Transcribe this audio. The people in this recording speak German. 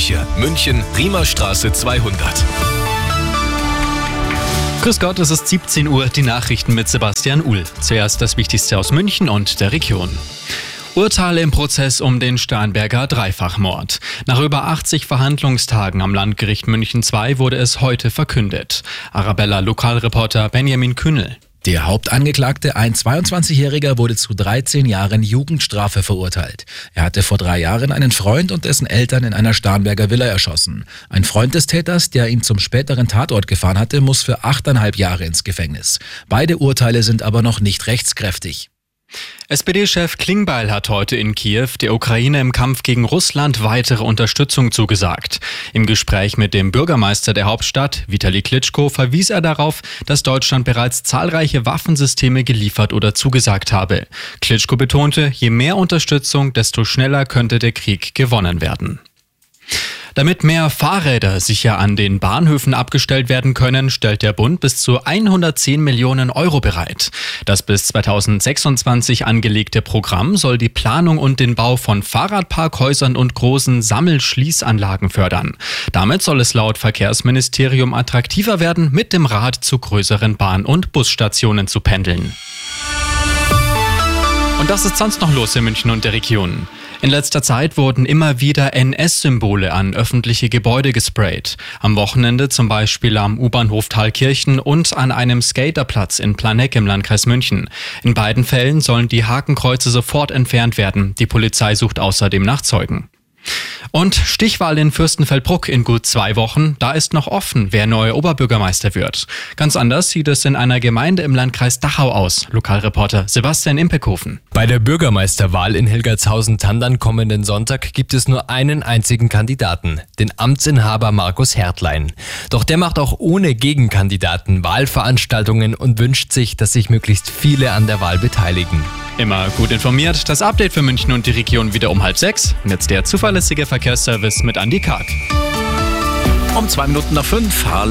Küche, München, Riemerstraße 200. Grüß Gott, es ist 17 Uhr, die Nachrichten mit Sebastian Uhl. Zuerst das Wichtigste aus München und der Region. Urteile im Prozess um den Starnberger Dreifachmord. Nach über 80 Verhandlungstagen am Landgericht München II wurde es heute verkündet. Arabella Lokalreporter Benjamin Kühnel. Der Hauptangeklagte, ein 22-Jähriger, wurde zu 13 Jahren Jugendstrafe verurteilt. Er hatte vor drei Jahren einen Freund und dessen Eltern in einer Starnberger Villa erschossen. Ein Freund des Täters, der ihn zum späteren Tatort gefahren hatte, muss für achteinhalb Jahre ins Gefängnis. Beide Urteile sind aber noch nicht rechtskräftig. SPD-Chef Klingbeil hat heute in Kiew der Ukraine im Kampf gegen Russland weitere Unterstützung zugesagt. Im Gespräch mit dem Bürgermeister der Hauptstadt, Vitali Klitschko, verwies er darauf, dass Deutschland bereits zahlreiche Waffensysteme geliefert oder zugesagt habe. Klitschko betonte, je mehr Unterstützung, desto schneller könnte der Krieg gewonnen werden. Damit mehr Fahrräder sicher an den Bahnhöfen abgestellt werden können, stellt der Bund bis zu 110 Millionen Euro bereit. Das bis 2026 angelegte Programm soll die Planung und den Bau von Fahrradparkhäusern und großen Sammelschließanlagen fördern. Damit soll es laut Verkehrsministerium attraktiver werden, mit dem Rad zu größeren Bahn- und Busstationen zu pendeln. Und das ist sonst noch los in München und der Region. In letzter Zeit wurden immer wieder NS-Symbole an öffentliche Gebäude gesprayt. Am Wochenende zum Beispiel am U-Bahnhof Thalkirchen und an einem Skaterplatz in Planegg im Landkreis München. In beiden Fällen sollen die Hakenkreuze sofort entfernt werden. Die Polizei sucht außerdem nach Zeugen. Und Stichwahl in Fürstenfeldbruck in gut zwei Wochen. Da ist noch offen, wer neuer Oberbürgermeister wird. Ganz anders sieht es in einer Gemeinde im Landkreis Dachau aus. Lokalreporter Sebastian Impekhofen. Bei der Bürgermeisterwahl in Hilgertshausen-Tandern kommenden Sonntag gibt es nur einen einzigen Kandidaten, den Amtsinhaber Markus Hertlein. Doch der macht auch ohne Gegenkandidaten Wahlveranstaltungen und wünscht sich, dass sich möglichst viele an der Wahl beteiligen. Immer gut informiert. Das Update für München und die Region wieder um halb sechs. Und jetzt der zuverlässige Verkehrsservice mit Andy Karg. Um zwei Minuten nach fünf.